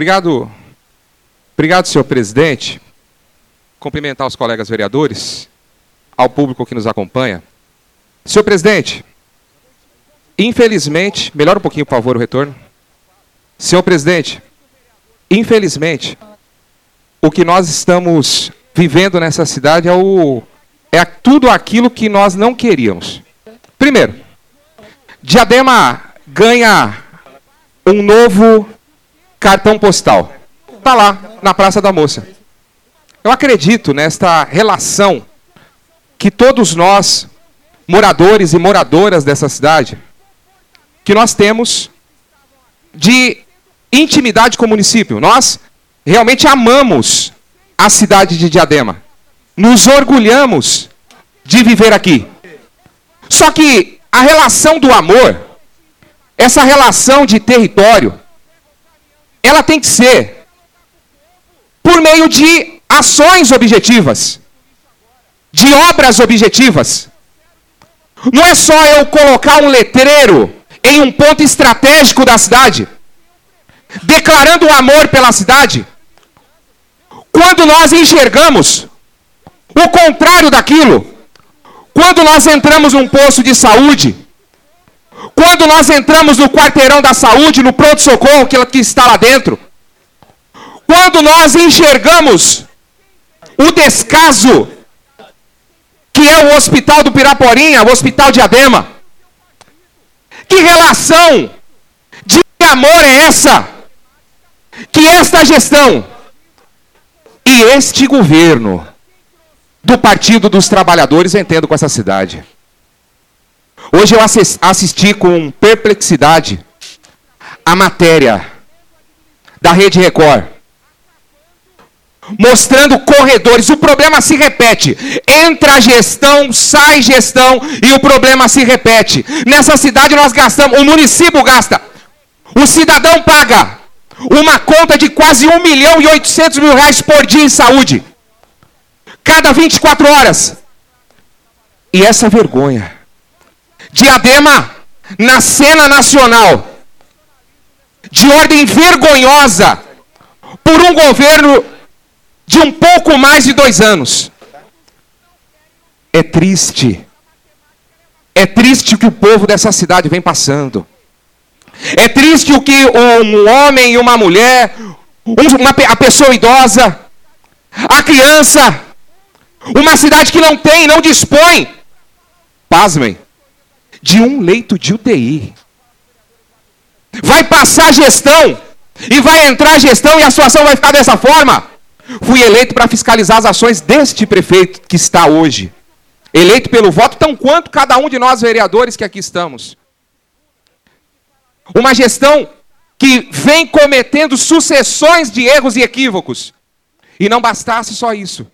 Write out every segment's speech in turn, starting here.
Obrigado, obrigado, senhor presidente. Cumprimentar os colegas vereadores, ao público que nos acompanha. Senhor presidente, infelizmente, melhora um pouquinho, por favor, o retorno. Senhor presidente, infelizmente, o que nós estamos vivendo nessa cidade é, o, é tudo aquilo que nós não queríamos. Primeiro, Diadema ganha um novo cartão postal. Está lá, na Praça da Moça. Eu acredito nesta relação que todos nós, moradores e moradoras dessa cidade, que nós temos de intimidade com o município. Nós realmente amamos a cidade de Diadema. Nos orgulhamos de viver aqui. Só que a relação do amor, essa relação de território, ela tem que ser por meio de ações objetivas, de obras objetivas. Não é só eu colocar um letreiro em um ponto estratégico da cidade, declarando o amor pela cidade. Quando nós enxergamos o contrário daquilo, quando nós entramos num posto de saúde, quando nós entramos no quarteirão da saúde, no pronto-socorro que, está lá dentro, quando nós enxergamos o descaso que é o hospital do Piraporinha, o hospital de Adema, que relação de amor é essa? Que esta gestão e este governo do Partido dos Trabalhadores entendo com essa cidade. Hoje eu assisti com perplexidade a matéria da Rede Record mostrando corredores. O problema se repete. Entra gestão, sai gestão e o problema se repete. Nessa cidade nós gastamos, o município gasta, o cidadão paga uma conta de quase 1 milhão e 800 mil reais por dia em saúde. Cada 24 horas. E essa vergonha. Diadema, na cena nacional, de ordem vergonhosa, por um governo de um pouco mais de dois anos. É triste. É triste o que o povo dessa cidade vem passando. É triste o que um homem e uma mulher, uma, a pessoa idosa, a criança, uma cidade que não tem, não dispõe, pasmem, de um leito de UTI. Vai passar gestão, e vai entrar gestão, e a situação vai ficar dessa forma. Fui eleito para fiscalizar as ações deste prefeito que está hoje. Eleito pelo voto, tão quanto cada um de nós vereadores que aqui estamos. Uma gestão que vem cometendo sucessões de erros e equívocos. E não bastasse só isso.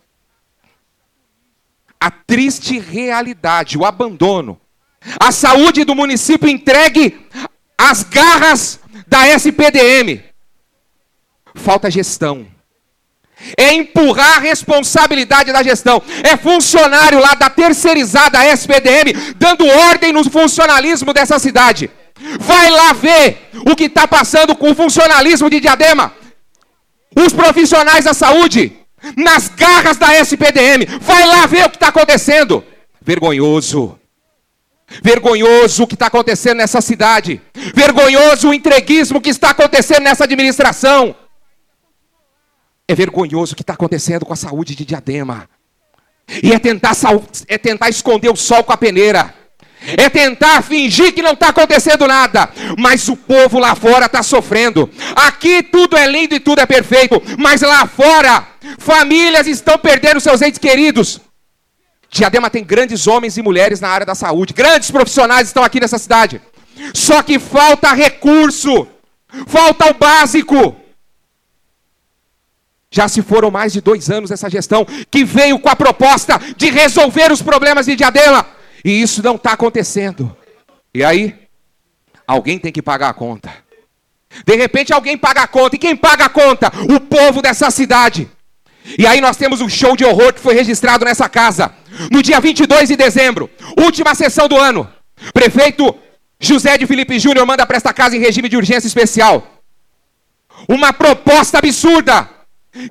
A triste realidade, o abandono. A saúde do município entregue às garras da SPDM. Falta gestão é empurrar a responsabilidade da gestão. É funcionário lá da terceirizada SPDM dando ordem no funcionalismo dessa cidade. Vai lá ver o que está passando com o funcionalismo de Diadema. Os profissionais da saúde, nas garras da SPDM. Vai lá ver o que está acontecendo. Vergonhoso. Vergonhoso o que está acontecendo nessa cidade. Vergonhoso o entreguismo que está acontecendo nessa administração. É vergonhoso o que está acontecendo com a saúde de Diadema. E é tentar, é tentar esconder o sol com a peneira. É tentar fingir que não está acontecendo nada. Mas o povo lá fora está sofrendo. Aqui tudo é lindo e tudo é perfeito. Mas lá fora, famílias estão perdendo seus entes queridos. Diadema tem grandes homens e mulheres na área da saúde. Grandes profissionais estão aqui nessa cidade. Só que falta recurso. Falta o básico. Já se foram mais de dois anos essa gestão que veio com a proposta de resolver os problemas de Diadema. E isso não está acontecendo. E aí, alguém tem que pagar a conta. De repente, alguém paga a conta. E quem paga a conta? O povo dessa cidade. E aí nós temos um show de horror que foi registrado nessa casa. No dia 22 de dezembro, última sessão do ano. Prefeito José de Felipe Júnior manda para esta casa em regime de urgência especial. Uma proposta absurda,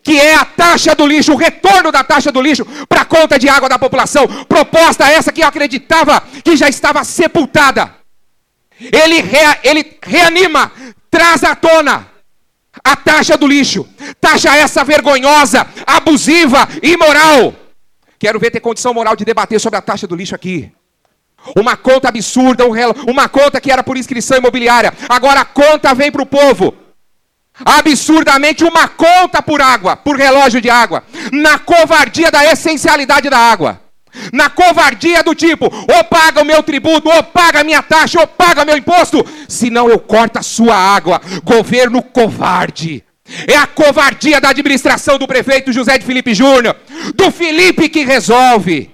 que é a taxa do lixo, o retorno da taxa do lixo para a conta de água da população. Proposta essa que eu acreditava que já estava sepultada. Ele, rea, ele reanima, traz à tona a taxa do lixo. Taxa essa vergonhosa, abusiva, imoral. Quero ver ter condição moral de debater sobre a taxa do lixo aqui. Uma conta absurda, uma conta que era por inscrição imobiliária. Agora a conta vem para o povo. Absurdamente uma conta por água, por relógio de água. Na covardia da essencialidade da água. Na covardia do tipo, ou paga o meu tributo, ou paga a minha taxa, ou paga meu imposto, senão eu corto a sua água. Governo covarde. É a covardia da administração do prefeito José de Felipe Júnior, do Felipe que resolve,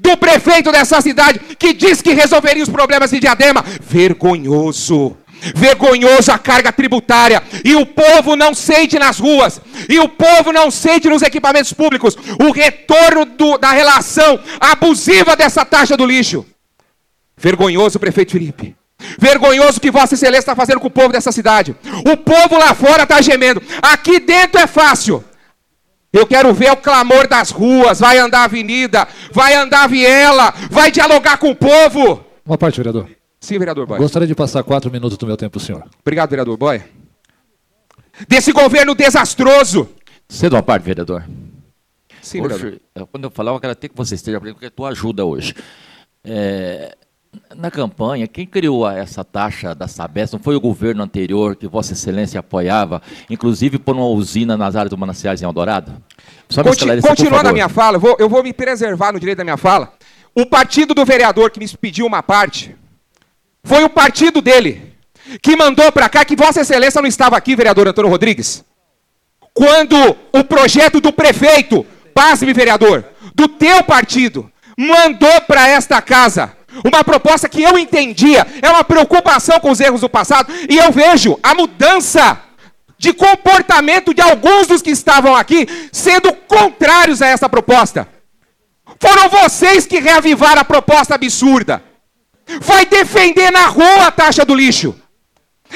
do prefeito dessa cidade que diz que resolveria os problemas de Diadema. Vergonhoso. Vergonhoso a carga tributária, e o povo não sente nas ruas, e o povo não sente nos equipamentos públicos o retorno do, da relação abusiva dessa taxa do lixo. Vergonhoso, prefeito Felipe. Vergonhoso que Vossa Excelência está fazendo com o povo dessa cidade. O povo lá fora está gemendo. Aqui dentro é fácil. Eu quero ver o clamor das ruas. Vai andar a avenida, vai andar a viela, vai dialogar com o povo. Uma parte, vereador. Sim, vereador Boy. Gostaria de passar quatro minutos do meu tempo, senhor. Obrigado, vereador Boy. Desse governo desastroso. Cedo uma parte, vereador. Sim, hoje, vereador. quando eu falar, eu quero até que você esteja presente, porque a tua ajuda hoje. É, na campanha, quem criou essa taxa da Sabesp não foi o governo anterior que Vossa Excelência apoiava, inclusive por uma usina nas áreas do Mananciais em Eldorado? Só Conti continuando a minha fala, eu vou, eu vou me preservar no direito da minha fala. O partido do vereador que me pediu uma parte foi o partido dele que mandou para cá que Vossa Excelência não estava aqui, vereador Antônio Rodrigues. Quando o projeto do prefeito, pasme, vereador, do teu partido, mandou para esta casa uma proposta que eu entendia, é uma preocupação com os erros do passado, e eu vejo a mudança de comportamento de alguns dos que estavam aqui sendo contrários a essa proposta. Foram vocês que reavivaram a proposta absurda. Vai defender na rua a taxa do lixo.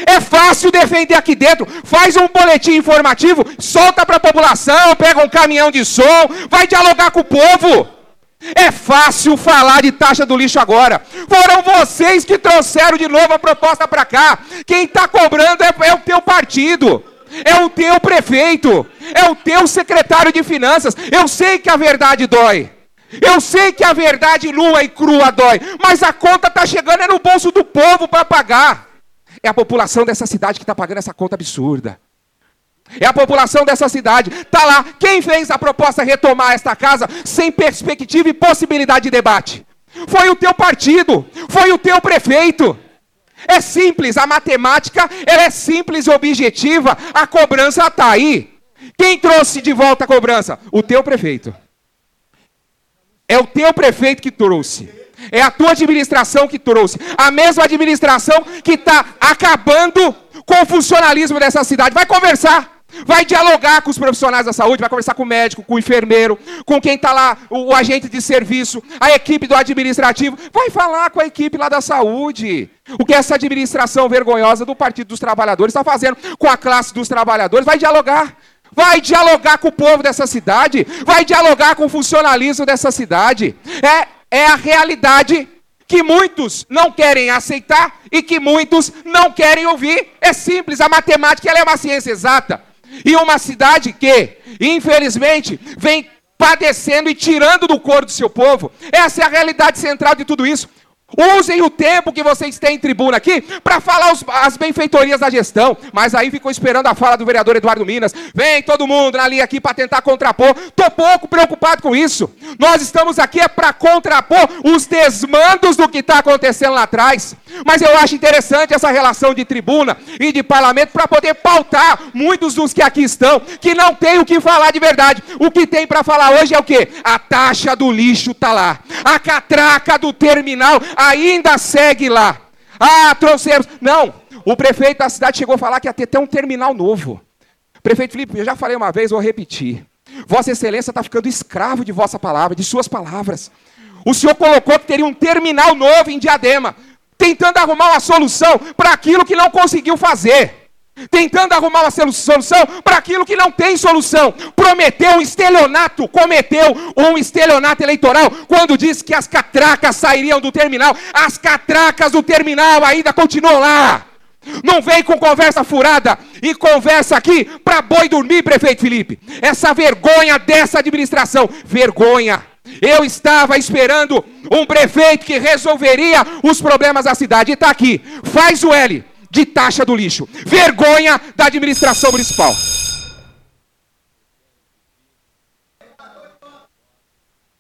É fácil defender aqui dentro. Faz um boletim informativo, solta para a população, pega um caminhão de som, vai dialogar com o povo. É fácil falar de taxa do lixo agora. Foram vocês que trouxeram de novo a proposta para cá. Quem está cobrando é, é o teu partido. É o teu prefeito, é o teu secretário de finanças. Eu sei que a verdade dói. Eu sei que a verdade nua e crua dói, mas a conta está chegando é no bolso do povo para pagar. É a população dessa cidade que está pagando essa conta absurda. É a população dessa cidade. Está lá. Quem fez a proposta retomar esta casa sem perspectiva e possibilidade de debate? Foi o teu partido. Foi o teu prefeito. É simples, a matemática ela é simples e objetiva. A cobrança está aí. Quem trouxe de volta a cobrança? O teu prefeito. É o teu prefeito que trouxe. É a tua administração que trouxe. A mesma administração que está acabando com o funcionalismo dessa cidade. Vai conversar. Vai dialogar com os profissionais da saúde, vai conversar com o médico, com o enfermeiro, com quem está lá, o, o, agente de serviço, a equipe do administrativo. Vai falar com a equipe lá da saúde. O que essa administração vergonhosa do Partido dos Trabalhadores está fazendo com a classe dos trabalhadores. Vai dialogar. Vai dialogar com o povo dessa cidade. Vai dialogar com o funcionalismo dessa cidade. É, é a realidade que muitos não querem aceitar e que muitos não querem ouvir. É simples, a matemática é uma ciência exata. E uma cidade que, infelizmente, vem padecendo e tirando do cor do seu povo. Essa é a realidade central de tudo isso. Usem o tempo que vocês têm em tribuna aqui para falar os, as benfeitorias da gestão. Mas aí ficou esperando a fala do vereador Eduardo Minas. Vem todo mundo ali aqui para tentar contrapor. Estou pouco preocupado com isso. Nós estamos aqui é para contrapor os desmandos do que está acontecendo lá atrás. Mas eu acho interessante essa relação de tribuna e de parlamento para poder pautar muitos dos que aqui estão, que não tem o que falar de verdade. O que tem para falar hoje é o quê? A taxa do lixo está lá. A catraca do terminal ainda segue lá. Ah, trouxemos. Não, o prefeito da cidade chegou a falar que ia ter até um terminal novo. Prefeito Felipe, eu já falei uma vez, vou repetir. Vossa Excelência está ficando escravo de vossa palavra, de suas palavras. O senhor colocou que teria um terminal novo em Diadema, tentando arrumar uma solução para aquilo que não conseguiu fazer. Tentando arrumar uma solução para aquilo que não tem solução. Prometeu um estelionato, cometeu um estelionato eleitoral quando disse que as catracas sairiam do terminal. As catracas do terminal ainda continuam lá. Não vem com conversa furada e conversa aqui para boi dormir, prefeito Felipe. Essa vergonha dessa administração, vergonha. Eu estava esperando um prefeito que resolveria os problemas da cidade. E está aqui. Faz o L de taxa do lixo. Vergonha da administração municipal.